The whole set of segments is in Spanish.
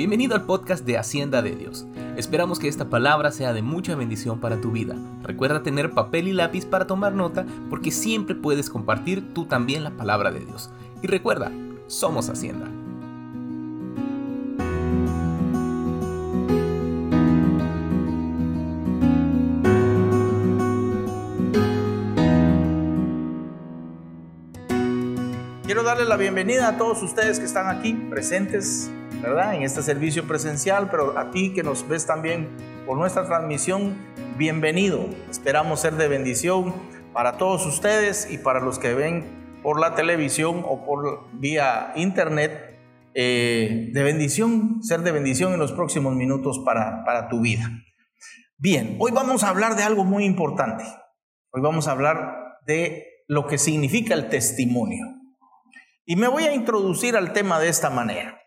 bienvenido al podcast de Hacienda de Dios. Esperamos que esta palabra sea de mucha bendición para tu vida. Recuerda tener papel y lápiz para tomar nota porque siempre puedes compartir tú también la palabra de Dios. Y recuerda, somos Hacienda. Quiero darle la bienvenida a todos ustedes que están aquí presentes ¿verdad? En este servicio presencial, pero a ti que nos ves también por nuestra transmisión, bienvenido. Esperamos ser de bendición para todos ustedes y para los que ven por la televisión o por vía internet, eh, de bendición, ser de bendición en los próximos minutos para, para tu vida. Bien, hoy vamos a hablar de algo muy importante. Hoy vamos a hablar de lo que significa el testimonio. Y me voy a introducir al tema de esta manera.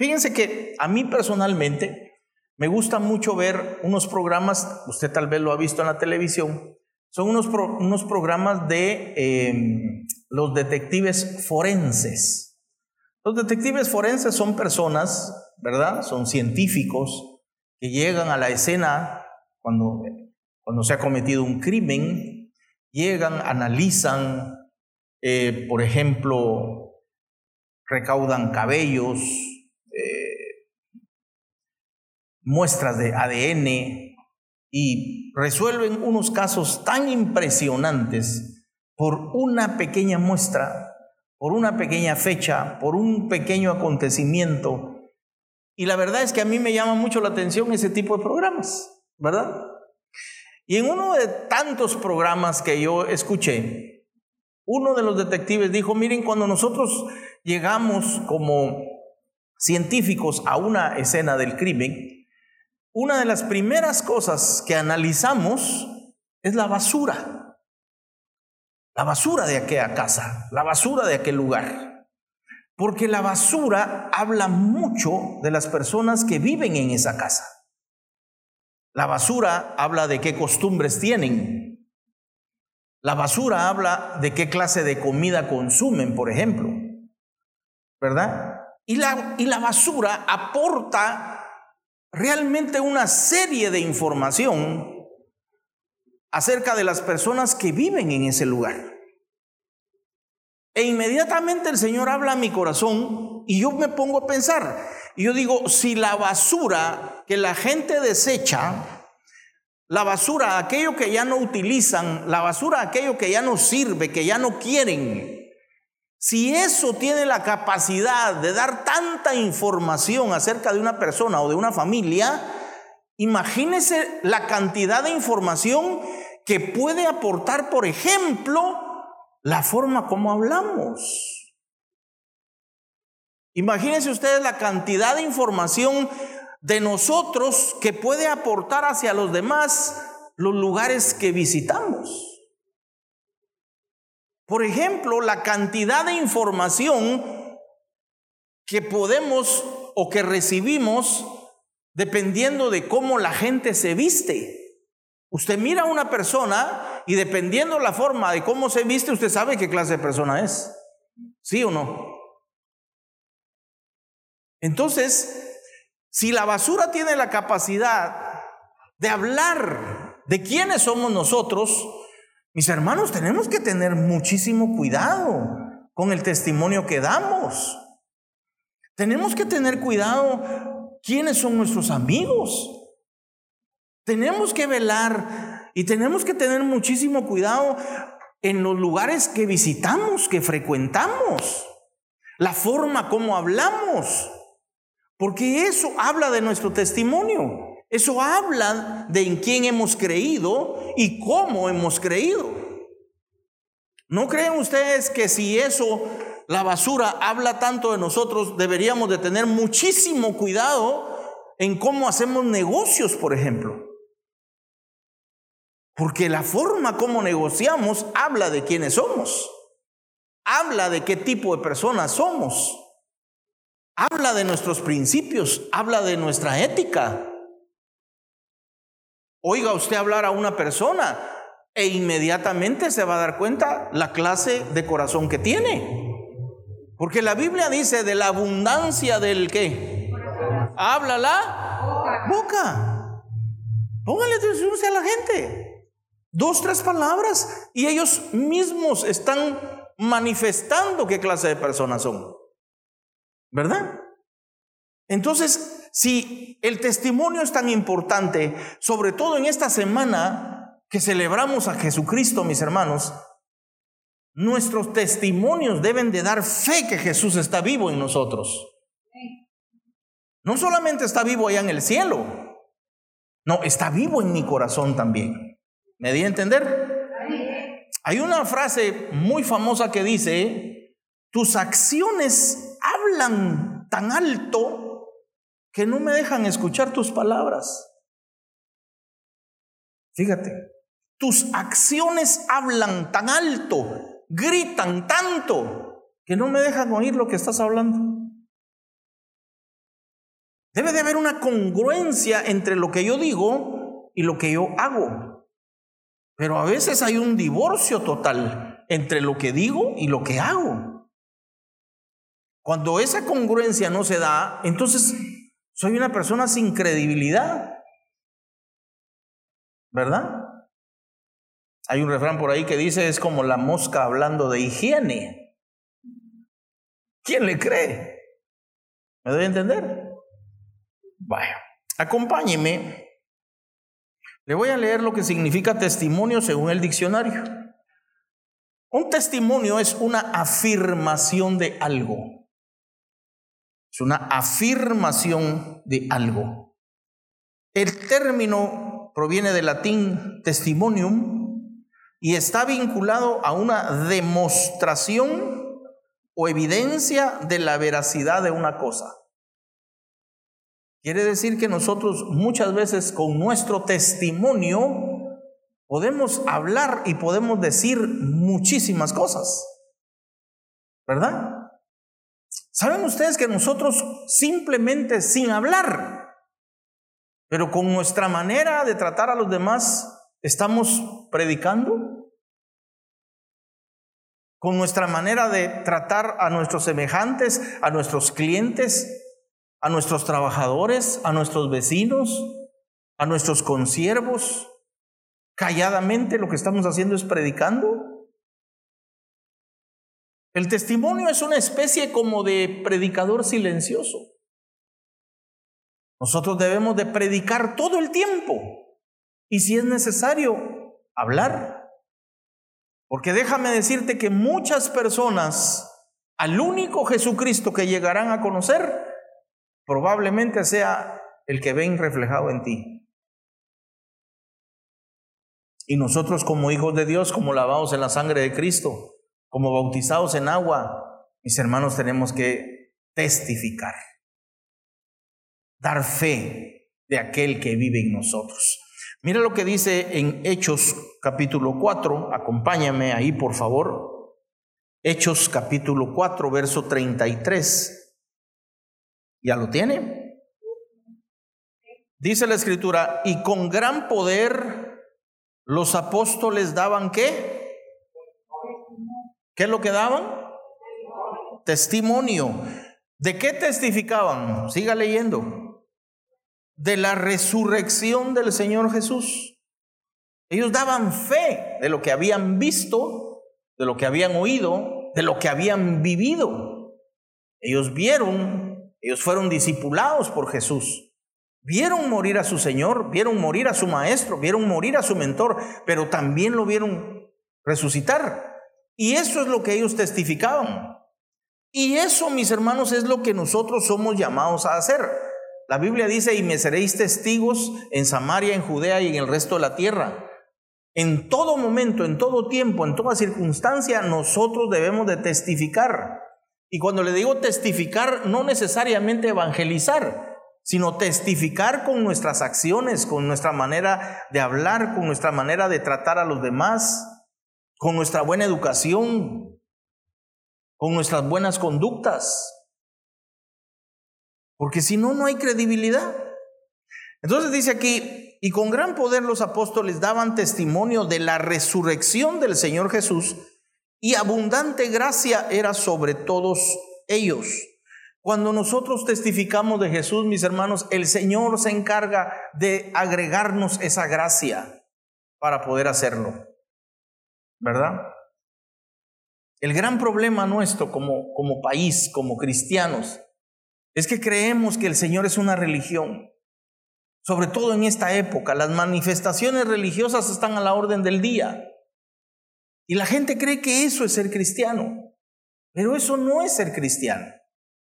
Fíjense que a mí personalmente me gusta mucho ver unos programas, usted tal vez lo ha visto en la televisión, son unos, unos programas de em, los detectives forenses. Los detectives forenses son personas, ¿verdad? Son científicos que llegan a la escena cuando, cuando se ha cometido un crimen, llegan, analizan, eh, por ejemplo, recaudan cabellos, muestras de ADN y resuelven unos casos tan impresionantes por una pequeña muestra, por una pequeña fecha, por un pequeño acontecimiento. Y la verdad es que a mí me llama mucho la atención ese tipo de programas, ¿verdad? Y en uno de tantos programas que yo escuché, uno de los detectives dijo, miren, cuando nosotros llegamos como científicos a una escena del crimen, una de las primeras cosas que analizamos es la basura. La basura de aquella casa, la basura de aquel lugar. Porque la basura habla mucho de las personas que viven en esa casa. La basura habla de qué costumbres tienen. La basura habla de qué clase de comida consumen, por ejemplo. ¿Verdad? Y la, y la basura aporta realmente una serie de información acerca de las personas que viven en ese lugar. E inmediatamente el Señor habla a mi corazón y yo me pongo a pensar. Y yo digo, si la basura que la gente desecha, la basura, aquello que ya no utilizan, la basura, aquello que ya no sirve, que ya no quieren, si eso tiene la capacidad de dar tanta información acerca de una persona o de una familia, imagínese la cantidad de información que puede aportar, por ejemplo, la forma como hablamos. Imagínense ustedes la cantidad de información de nosotros que puede aportar hacia los demás los lugares que visitamos. Por ejemplo, la cantidad de información que podemos o que recibimos dependiendo de cómo la gente se viste. Usted mira a una persona y dependiendo la forma de cómo se viste, usted sabe qué clase de persona es. ¿Sí o no? Entonces, si la basura tiene la capacidad de hablar de quiénes somos nosotros, mis hermanos, tenemos que tener muchísimo cuidado con el testimonio que damos. Tenemos que tener cuidado quiénes son nuestros amigos. Tenemos que velar y tenemos que tener muchísimo cuidado en los lugares que visitamos, que frecuentamos, la forma como hablamos, porque eso habla de nuestro testimonio. Eso habla de en quién hemos creído y cómo hemos creído. ¿No creen ustedes que si eso, la basura, habla tanto de nosotros, deberíamos de tener muchísimo cuidado en cómo hacemos negocios, por ejemplo? Porque la forma como negociamos habla de quiénes somos. Habla de qué tipo de personas somos. Habla de nuestros principios, habla de nuestra ética. Oiga usted hablar a una persona e inmediatamente se va a dar cuenta la clase de corazón que tiene. Porque la Biblia dice de la abundancia del qué. habla la boca. Póngale atención a la gente. Dos, tres palabras y ellos mismos están manifestando qué clase de personas son. ¿Verdad? Entonces, si el testimonio es tan importante, sobre todo en esta semana que celebramos a Jesucristo, mis hermanos, nuestros testimonios deben de dar fe que Jesús está vivo en nosotros. No solamente está vivo allá en el cielo, no, está vivo en mi corazón también. ¿Me di a entender? Hay una frase muy famosa que dice, tus acciones hablan tan alto que no me dejan escuchar tus palabras. Fíjate, tus acciones hablan tan alto, gritan tanto, que no me dejan oír lo que estás hablando. Debe de haber una congruencia entre lo que yo digo y lo que yo hago. Pero a veces hay un divorcio total entre lo que digo y lo que hago. Cuando esa congruencia no se da, entonces soy una persona sin credibilidad. ¿Verdad? Hay un refrán por ahí que dice es como la mosca hablando de higiene. ¿Quién le cree? ¿Me debe entender? Vaya, acompáñeme. Le voy a leer lo que significa testimonio según el diccionario. Un testimonio es una afirmación de algo. Es una afirmación de algo. El término proviene del latín testimonium y está vinculado a una demostración o evidencia de la veracidad de una cosa. Quiere decir que nosotros muchas veces con nuestro testimonio podemos hablar y podemos decir muchísimas cosas. ¿Verdad? ¿Saben ustedes que nosotros simplemente sin hablar, pero con nuestra manera de tratar a los demás, estamos predicando? Con nuestra manera de tratar a nuestros semejantes, a nuestros clientes, a nuestros trabajadores, a nuestros vecinos, a nuestros consiervos. Calladamente lo que estamos haciendo es predicando. El testimonio es una especie como de predicador silencioso. Nosotros debemos de predicar todo el tiempo y si es necesario, hablar. Porque déjame decirte que muchas personas al único Jesucristo que llegarán a conocer probablemente sea el que ven reflejado en ti. Y nosotros como hijos de Dios, como lavados en la sangre de Cristo, como bautizados en agua, mis hermanos tenemos que testificar, dar fe de aquel que vive en nosotros. Mira lo que dice en Hechos capítulo 4, acompáñame ahí por favor. Hechos capítulo 4, verso 33. ¿Ya lo tiene? Dice la escritura, y con gran poder los apóstoles daban qué? ¿Qué es lo que daban? Testimonio. ¿De qué testificaban? Siga leyendo. De la resurrección del Señor Jesús. Ellos daban fe de lo que habían visto, de lo que habían oído, de lo que habían vivido. Ellos vieron ellos fueron discipulados por Jesús. Vieron morir a su Señor, vieron morir a su Maestro, vieron morir a su mentor, pero también lo vieron resucitar. Y eso es lo que ellos testificaban. Y eso, mis hermanos, es lo que nosotros somos llamados a hacer. La Biblia dice, y me seréis testigos en Samaria, en Judea y en el resto de la tierra. En todo momento, en todo tiempo, en toda circunstancia, nosotros debemos de testificar. Y cuando le digo testificar, no necesariamente evangelizar, sino testificar con nuestras acciones, con nuestra manera de hablar, con nuestra manera de tratar a los demás, con nuestra buena educación, con nuestras buenas conductas. Porque si no, no hay credibilidad. Entonces dice aquí, y con gran poder los apóstoles daban testimonio de la resurrección del Señor Jesús y abundante gracia era sobre todos ellos. Cuando nosotros testificamos de Jesús, mis hermanos, el Señor se encarga de agregarnos esa gracia para poder hacerlo. ¿Verdad? El gran problema nuestro como, como país, como cristianos, es que creemos que el Señor es una religión. Sobre todo en esta época, las manifestaciones religiosas están a la orden del día. Y la gente cree que eso es ser cristiano. Pero eso no es ser cristiano.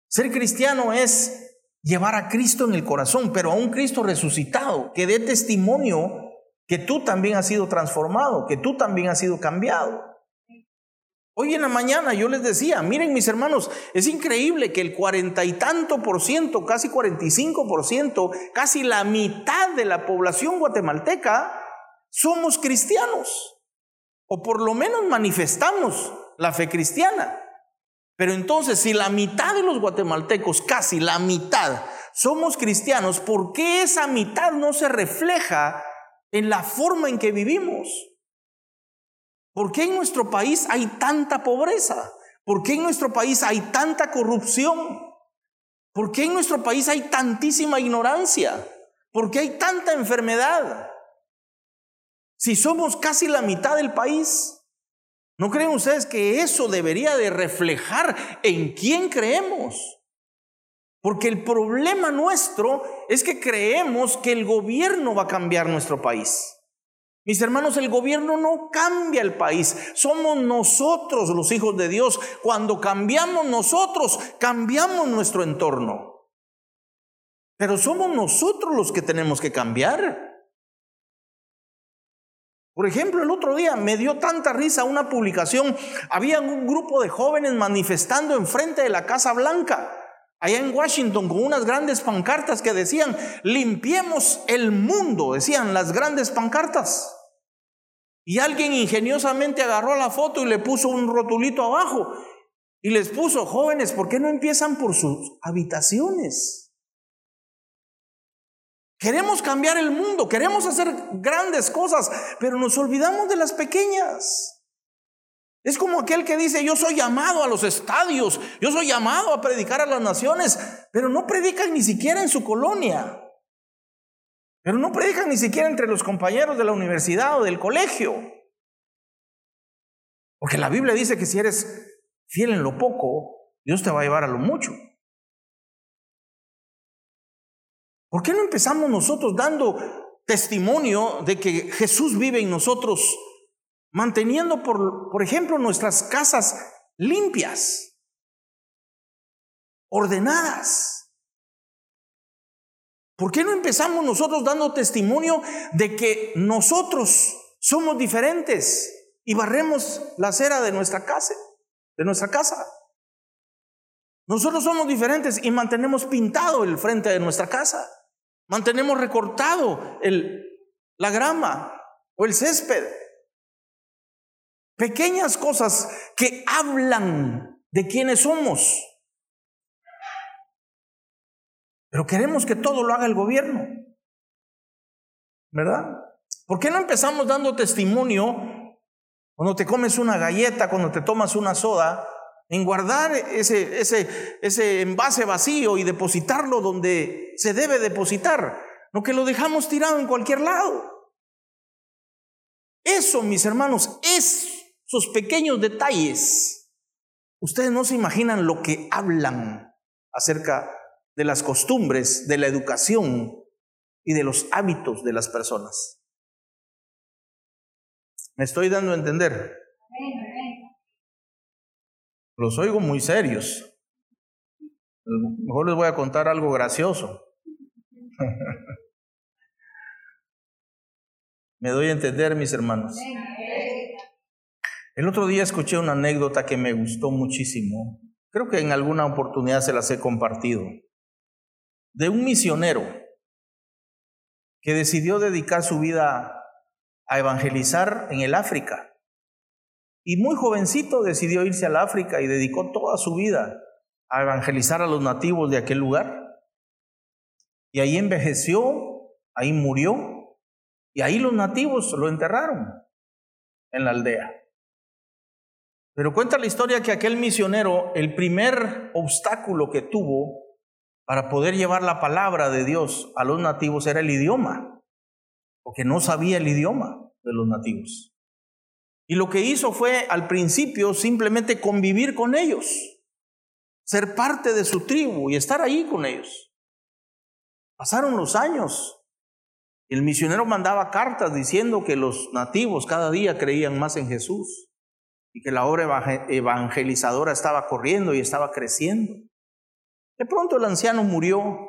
Ser cristiano es llevar a Cristo en el corazón, pero a un Cristo resucitado, que dé testimonio que tú también has sido transformado, que tú también has sido cambiado. Hoy en la mañana yo les decía, miren mis hermanos, es increíble que el cuarenta y tanto por ciento, casi 45 por ciento, casi la mitad de la población guatemalteca somos cristianos, o por lo menos manifestamos la fe cristiana. Pero entonces, si la mitad de los guatemaltecos, casi la mitad, somos cristianos, ¿por qué esa mitad no se refleja en la forma en que vivimos? ¿Por qué en nuestro país hay tanta pobreza? ¿Por qué en nuestro país hay tanta corrupción? ¿Por qué en nuestro país hay tantísima ignorancia? ¿Por qué hay tanta enfermedad? Si somos casi la mitad del país, ¿no creen ustedes que eso debería de reflejar en quién creemos? Porque el problema nuestro es que creemos que el gobierno va a cambiar nuestro país. Mis hermanos, el gobierno no cambia el país, somos nosotros los hijos de Dios. Cuando cambiamos nosotros, cambiamos nuestro entorno. Pero somos nosotros los que tenemos que cambiar. Por ejemplo, el otro día me dio tanta risa una publicación. Había un grupo de jóvenes manifestando enfrente de la Casa Blanca allá en Washington con unas grandes pancartas que decían, limpiemos el mundo, decían las grandes pancartas. Y alguien ingeniosamente agarró la foto y le puso un rotulito abajo y les puso, jóvenes, ¿por qué no empiezan por sus habitaciones? Queremos cambiar el mundo, queremos hacer grandes cosas, pero nos olvidamos de las pequeñas. Es como aquel que dice, yo soy llamado a los estadios, yo soy llamado a predicar a las naciones, pero no predican ni siquiera en su colonia. Pero no predican ni siquiera entre los compañeros de la universidad o del colegio. Porque la Biblia dice que si eres fiel en lo poco, Dios te va a llevar a lo mucho. ¿Por qué no empezamos nosotros dando testimonio de que Jesús vive en nosotros manteniendo, por, por ejemplo, nuestras casas limpias, ordenadas. ¿Por qué no empezamos nosotros dando testimonio de que nosotros somos diferentes y barremos la acera de nuestra casa, de nuestra casa? Nosotros somos diferentes y mantenemos pintado el frente de nuestra casa. Mantenemos recortado el, la grama o el césped. Pequeñas cosas que hablan de quiénes somos. Pero queremos que todo lo haga el gobierno. ¿Verdad? ¿Por qué no empezamos dando testimonio cuando te comes una galleta, cuando te tomas una soda, en guardar ese, ese, ese envase vacío y depositarlo donde se debe depositar? No que lo dejamos tirado en cualquier lado. Eso, mis hermanos, es pequeños detalles, ustedes no se imaginan lo que hablan acerca de las costumbres, de la educación y de los hábitos de las personas. ¿Me estoy dando a entender? Los oigo muy serios. Mejor les voy a contar algo gracioso. ¿Me doy a entender, mis hermanos? El otro día escuché una anécdota que me gustó muchísimo. Creo que en alguna oportunidad se las he compartido. De un misionero que decidió dedicar su vida a evangelizar en el África. Y muy jovencito decidió irse al África y dedicó toda su vida a evangelizar a los nativos de aquel lugar. Y ahí envejeció, ahí murió, y ahí los nativos lo enterraron en la aldea. Pero cuenta la historia que aquel misionero, el primer obstáculo que tuvo para poder llevar la palabra de Dios a los nativos era el idioma, porque no sabía el idioma de los nativos. Y lo que hizo fue al principio simplemente convivir con ellos, ser parte de su tribu y estar ahí con ellos. Pasaron los años. El misionero mandaba cartas diciendo que los nativos cada día creían más en Jesús y que la obra evangelizadora estaba corriendo y estaba creciendo. De pronto el anciano murió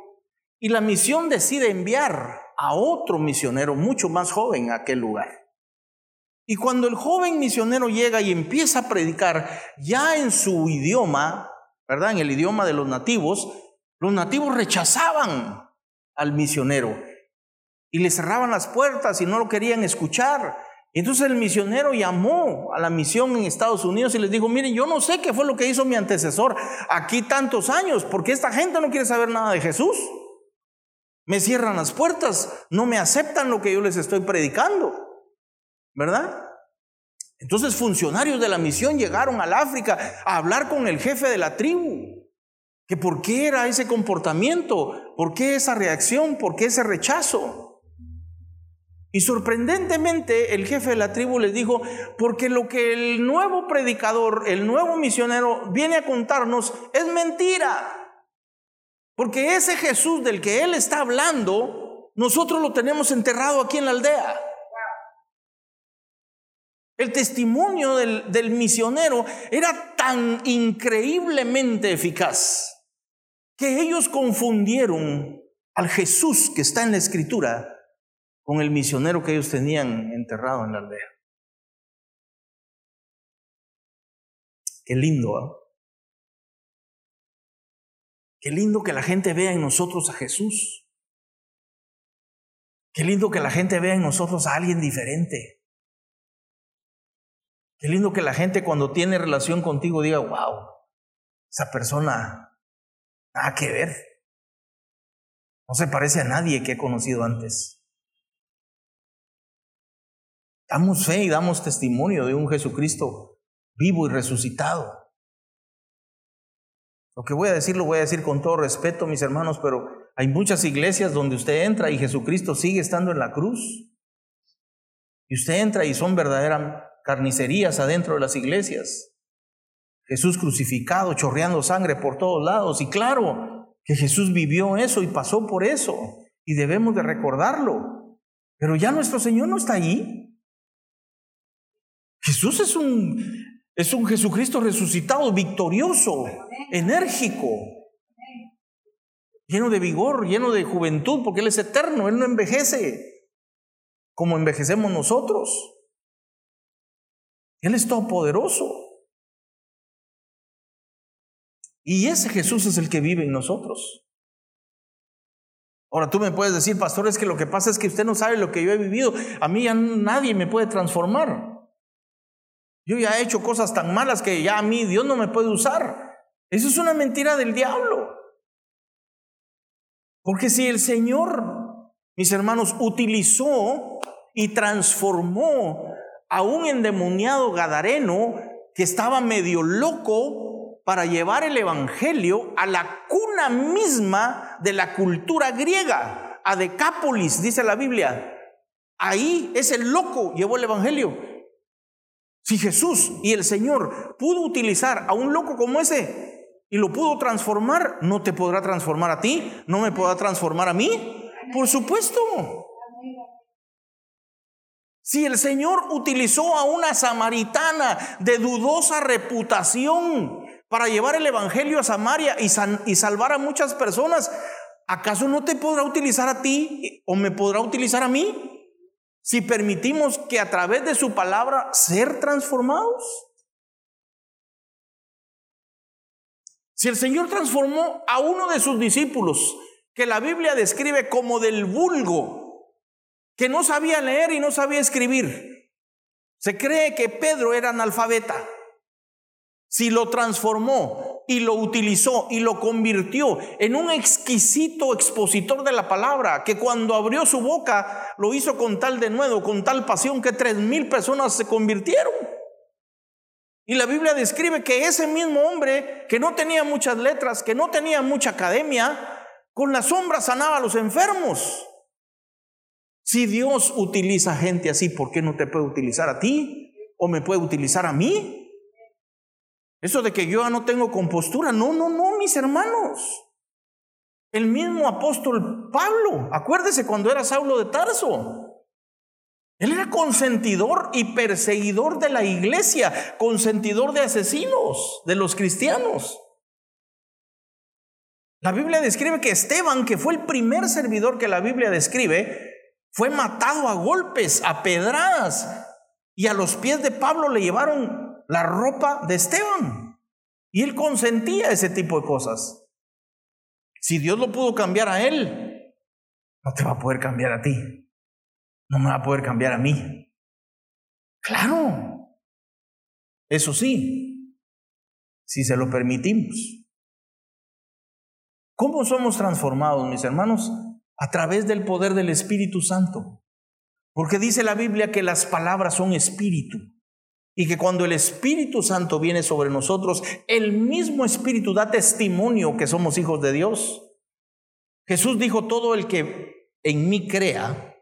y la misión decide enviar a otro misionero mucho más joven a aquel lugar. Y cuando el joven misionero llega y empieza a predicar ya en su idioma, ¿verdad? En el idioma de los nativos, los nativos rechazaban al misionero y le cerraban las puertas y no lo querían escuchar. Entonces el misionero llamó a la misión en Estados Unidos y les dijo, miren, yo no sé qué fue lo que hizo mi antecesor aquí tantos años, porque esta gente no quiere saber nada de Jesús. Me cierran las puertas, no me aceptan lo que yo les estoy predicando, ¿verdad? Entonces funcionarios de la misión llegaron al África a hablar con el jefe de la tribu, que por qué era ese comportamiento, por qué esa reacción, por qué ese rechazo. Y sorprendentemente el jefe de la tribu les dijo, porque lo que el nuevo predicador, el nuevo misionero viene a contarnos es mentira. Porque ese Jesús del que él está hablando, nosotros lo tenemos enterrado aquí en la aldea. El testimonio del, del misionero era tan increíblemente eficaz que ellos confundieron al Jesús que está en la escritura con el misionero que ellos tenían enterrado en la aldea. Qué lindo, ¿ah? Qué lindo que la gente vea en nosotros a Jesús. Qué lindo que la gente vea en nosotros a alguien diferente. Qué lindo que la gente cuando tiene relación contigo diga, wow, esa persona, nada que ver. No se parece a nadie que he conocido antes. Damos fe y damos testimonio de un Jesucristo vivo y resucitado. Lo que voy a decir lo voy a decir con todo respeto, mis hermanos, pero hay muchas iglesias donde usted entra y Jesucristo sigue estando en la cruz. Y usted entra y son verdaderas carnicerías adentro de las iglesias. Jesús crucificado, chorreando sangre por todos lados. Y claro que Jesús vivió eso y pasó por eso. Y debemos de recordarlo. Pero ya nuestro Señor no está allí. Jesús es un, es un Jesucristo resucitado, victorioso, enérgico, lleno de vigor, lleno de juventud, porque Él es eterno, Él no envejece como envejecemos nosotros. Él es todopoderoso. Y ese Jesús es el que vive en nosotros. Ahora tú me puedes decir, pastor, es que lo que pasa es que usted no sabe lo que yo he vivido. A mí ya nadie me puede transformar. Yo ya he hecho cosas tan malas que ya a mí Dios no me puede usar. Eso es una mentira del diablo. Porque si el Señor, mis hermanos, utilizó y transformó a un endemoniado gadareno que estaba medio loco para llevar el Evangelio a la cuna misma de la cultura griega, a Decápolis, dice la Biblia. Ahí ese loco llevó el Evangelio. Si Jesús y el Señor pudo utilizar a un loco como ese y lo pudo transformar, ¿no te podrá transformar a ti? ¿No me podrá transformar a mí? Por supuesto. Si el Señor utilizó a una samaritana de dudosa reputación para llevar el Evangelio a Samaria y, y salvar a muchas personas, ¿acaso no te podrá utilizar a ti o me podrá utilizar a mí? Si permitimos que a través de su palabra ser transformados? Si el Señor transformó a uno de sus discípulos, que la Biblia describe como del vulgo, que no sabía leer y no sabía escribir, se cree que Pedro era analfabeta. Si lo transformó y lo utilizó y lo convirtió en un exquisito expositor de la palabra, que cuando abrió su boca lo hizo con tal de nuevo, con tal pasión que tres mil personas se convirtieron. Y la Biblia describe que ese mismo hombre, que no tenía muchas letras, que no tenía mucha academia, con la sombra sanaba a los enfermos. Si Dios utiliza gente así, ¿por qué no te puede utilizar a ti? ¿O me puede utilizar a mí? Eso de que yo no tengo compostura, no, no, no, mis hermanos. El mismo apóstol Pablo, acuérdese cuando era Saulo de Tarso. Él era consentidor y perseguidor de la iglesia, consentidor de asesinos, de los cristianos. La Biblia describe que Esteban, que fue el primer servidor que la Biblia describe, fue matado a golpes, a pedradas, y a los pies de Pablo le llevaron la ropa de Esteban. Y él consentía ese tipo de cosas. Si Dios lo pudo cambiar a él, no te va a poder cambiar a ti no me va a poder cambiar a mí. Claro, eso sí, si se lo permitimos. ¿Cómo somos transformados, mis hermanos? A través del poder del Espíritu Santo. Porque dice la Biblia que las palabras son espíritu. Y que cuando el Espíritu Santo viene sobre nosotros, el mismo Espíritu da testimonio que somos hijos de Dios. Jesús dijo, todo el que en mí crea,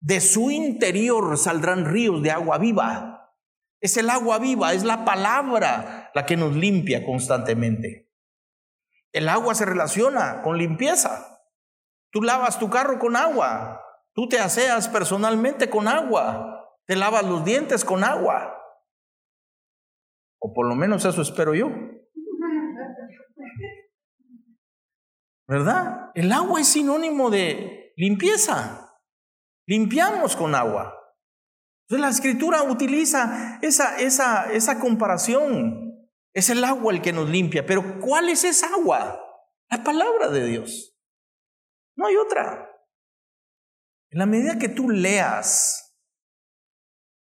de su interior saldrán ríos de agua viva. Es el agua viva, es la palabra la que nos limpia constantemente. El agua se relaciona con limpieza. Tú lavas tu carro con agua, tú te aseas personalmente con agua, te lavas los dientes con agua. O por lo menos eso espero yo. ¿Verdad? El agua es sinónimo de limpieza. Limpiamos con agua. Entonces la escritura utiliza esa, esa, esa comparación. Es el agua el que nos limpia. Pero ¿cuál es esa agua? La palabra de Dios. No hay otra. En la medida que tú leas,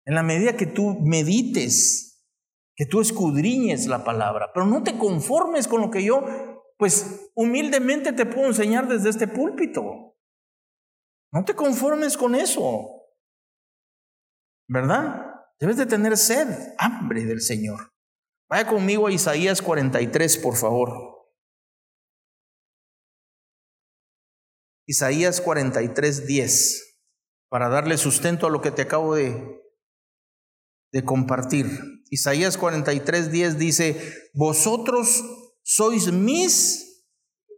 en la medida que tú medites, que tú escudriñes la palabra, pero no te conformes con lo que yo, pues humildemente te puedo enseñar desde este púlpito. No te conformes con eso. ¿Verdad? Debes de tener sed, hambre del Señor. Vaya conmigo a Isaías 43, por favor. Isaías 43, 10, para darle sustento a lo que te acabo de, de compartir. Isaías 43, 10 dice, vosotros sois mis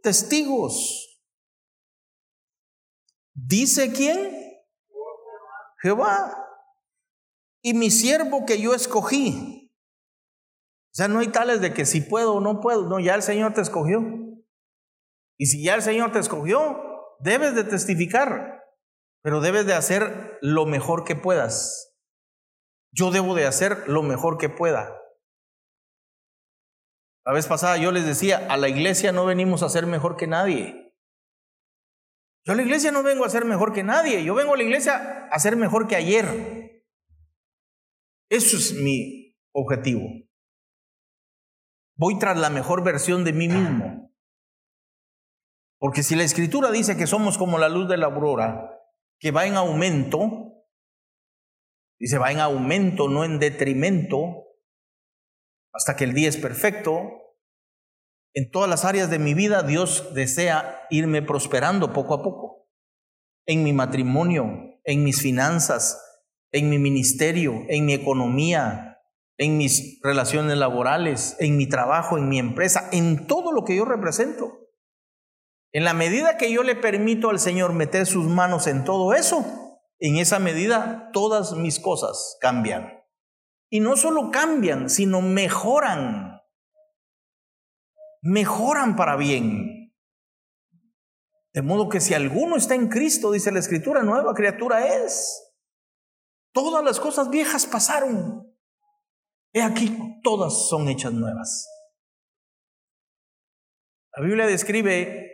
testigos Dice quién? Jehová. Y mi siervo que yo escogí. O sea, no hay tales de que si puedo o no puedo. No, ya el Señor te escogió. Y si ya el Señor te escogió, debes de testificar, pero debes de hacer lo mejor que puedas. Yo debo de hacer lo mejor que pueda. La vez pasada yo les decía, a la iglesia no venimos a ser mejor que nadie. Yo a la iglesia no vengo a ser mejor que nadie, yo vengo a la iglesia a ser mejor que ayer. Eso es mi objetivo. Voy tras la mejor versión de mí mismo. Porque si la escritura dice que somos como la luz de la aurora, que va en aumento, dice va en aumento, no en detrimento, hasta que el día es perfecto, en todas las áreas de mi vida Dios desea irme prosperando poco a poco. En mi matrimonio, en mis finanzas, en mi ministerio, en mi economía, en mis relaciones laborales, en mi trabajo, en mi empresa, en todo lo que yo represento. En la medida que yo le permito al Señor meter sus manos en todo eso, en esa medida todas mis cosas cambian. Y no solo cambian, sino mejoran mejoran para bien. De modo que si alguno está en Cristo, dice la Escritura, nueva criatura es. Todas las cosas viejas pasaron. He aquí, todas son hechas nuevas. La Biblia describe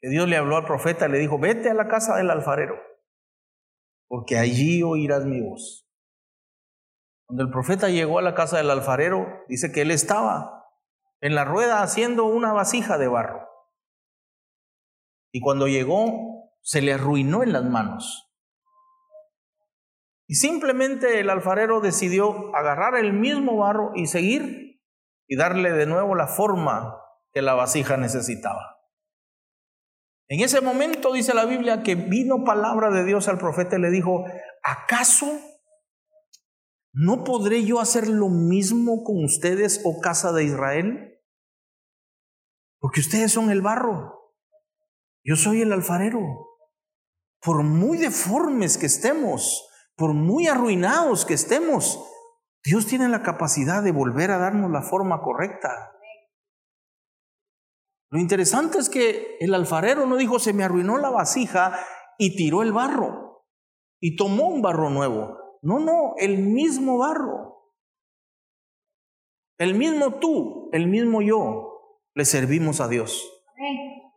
que Dios le habló al profeta, le dijo, vete a la casa del alfarero, porque allí oirás mi voz. Cuando el profeta llegó a la casa del alfarero, dice que él estaba en la rueda haciendo una vasija de barro. Y cuando llegó, se le arruinó en las manos. Y simplemente el alfarero decidió agarrar el mismo barro y seguir y darle de nuevo la forma que la vasija necesitaba. En ese momento dice la Biblia que vino palabra de Dios al profeta y le dijo, ¿acaso no podré yo hacer lo mismo con ustedes, oh casa de Israel? Porque ustedes son el barro, yo soy el alfarero. Por muy deformes que estemos, por muy arruinados que estemos, Dios tiene la capacidad de volver a darnos la forma correcta. Lo interesante es que el alfarero no dijo se me arruinó la vasija y tiró el barro y tomó un barro nuevo. No, no, el mismo barro. El mismo tú, el mismo yo, le servimos a Dios.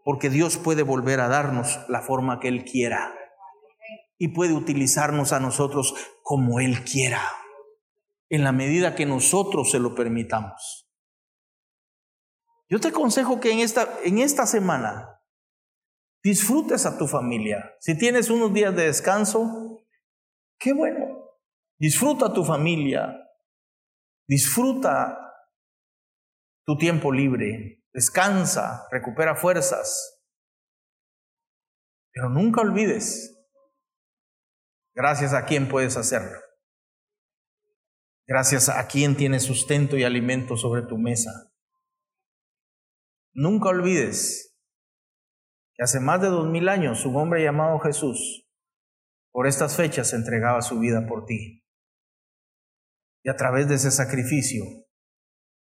Porque Dios puede volver a darnos la forma que Él quiera. Y puede utilizarnos a nosotros como Él quiera. En la medida que nosotros se lo permitamos. Yo te aconsejo que en esta, en esta semana disfrutes a tu familia. Si tienes unos días de descanso, qué bueno. Disfruta a tu familia. Disfruta tu tiempo libre. Descansa, recupera fuerzas. Pero nunca olvides, gracias a quién puedes hacerlo. Gracias a quien tiene sustento y alimento sobre tu mesa. Nunca olvides que hace más de dos mil años un hombre llamado Jesús por estas fechas entregaba su vida por ti. Y a través de ese sacrificio,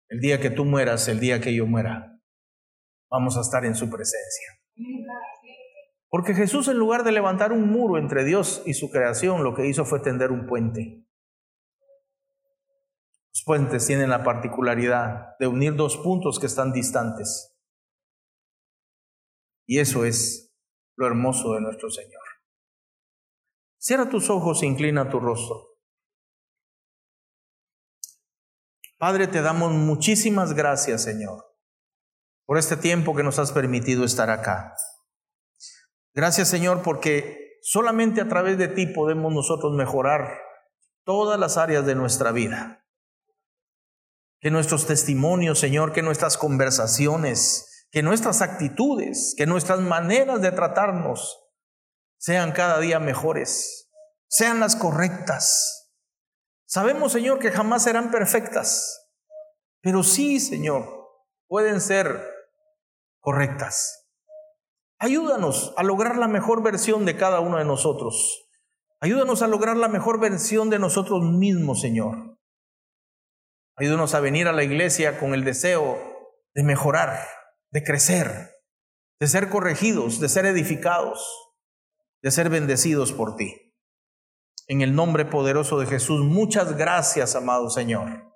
el día que tú mueras, el día que yo muera, vamos a estar en su presencia. Porque Jesús en lugar de levantar un muro entre Dios y su creación, lo que hizo fue tender un puente. Los puentes tienen la particularidad de unir dos puntos que están distantes. Y eso es lo hermoso de nuestro Señor. Cierra tus ojos e inclina tu rostro. Padre, te damos muchísimas gracias, Señor, por este tiempo que nos has permitido estar acá. Gracias, Señor, porque solamente a través de ti podemos nosotros mejorar todas las áreas de nuestra vida. Que nuestros testimonios, Señor, que nuestras conversaciones, que nuestras actitudes, que nuestras maneras de tratarnos sean cada día mejores, sean las correctas. Sabemos, Señor, que jamás serán perfectas, pero sí, Señor, pueden ser correctas. Ayúdanos a lograr la mejor versión de cada uno de nosotros. Ayúdanos a lograr la mejor versión de nosotros mismos, Señor. Ayúdanos a venir a la iglesia con el deseo de mejorar, de crecer, de ser corregidos, de ser edificados, de ser bendecidos por ti. En el nombre poderoso de Jesús, muchas gracias, amado Señor.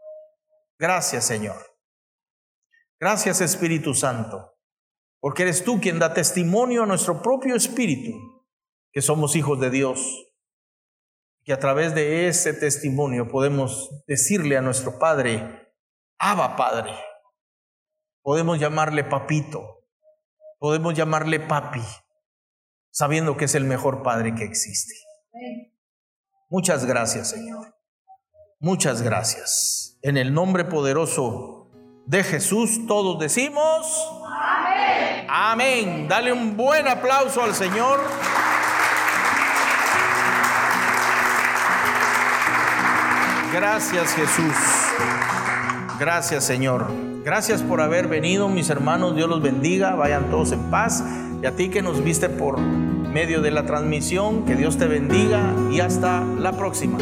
Gracias, Señor. Gracias, Espíritu Santo, porque eres tú quien da testimonio a nuestro propio espíritu que somos hijos de Dios. Que a través de ese testimonio podemos decirle a nuestro Padre, Abba Padre, Podemos llamarle papito, podemos llamarle papi, sabiendo que es el mejor padre que existe. Muchas gracias, Señor. Muchas gracias. En el nombre poderoso de Jesús todos decimos amén. Amén. Dale un buen aplauso al Señor. Gracias Jesús. Gracias Señor. Gracias por haber venido, mis hermanos. Dios los bendiga. Vayan todos en paz. Y a ti que nos viste por medio de la transmisión, que Dios te bendiga y hasta la próxima.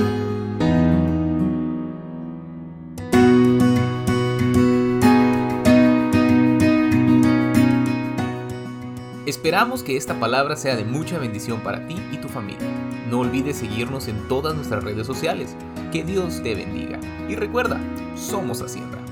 Esperamos que esta palabra sea de mucha bendición para ti y tu familia. No olvides seguirnos en todas nuestras redes sociales. Que Dios te bendiga. Y recuerda, somos Hacienda.